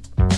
Mm-hmm.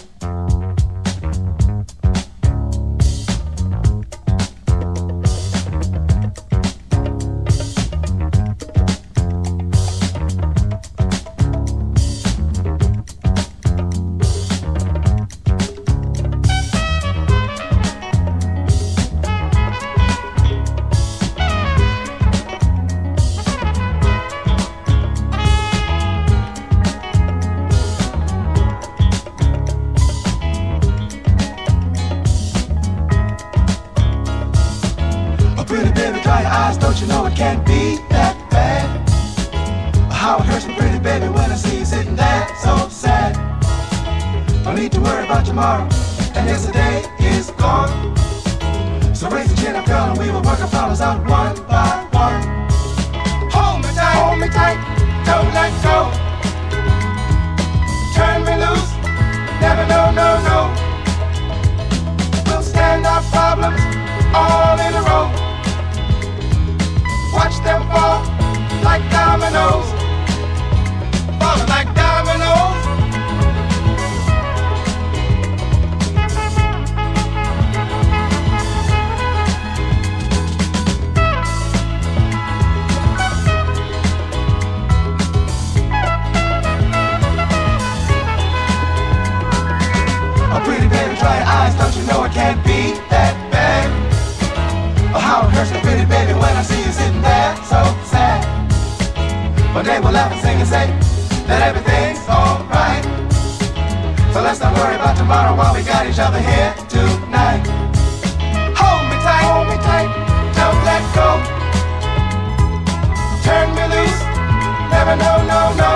no, no, no.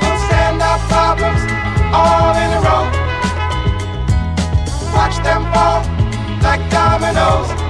We'll stand our problems all in a row. Watch them fall like dominoes.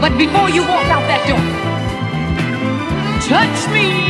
But before you walk out that door, touch me.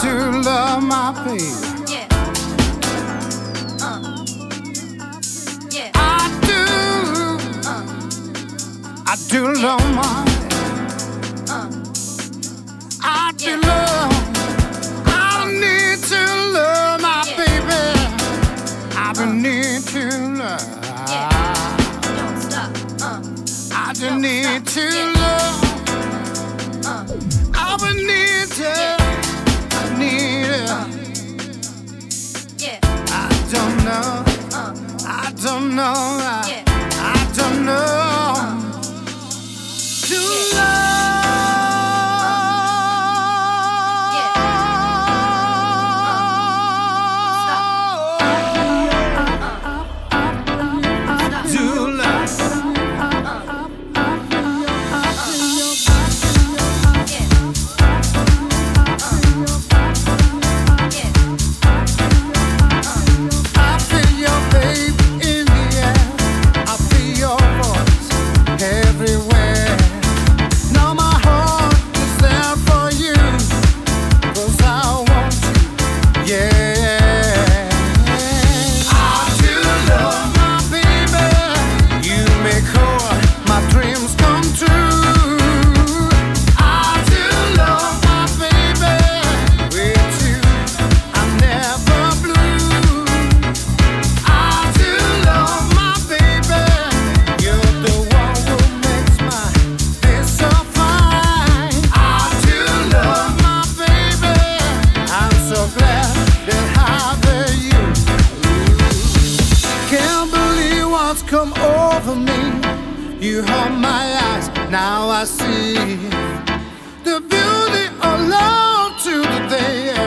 to love my baby. Uh. Uh. I do love my no. now I see the beauty of love to the day.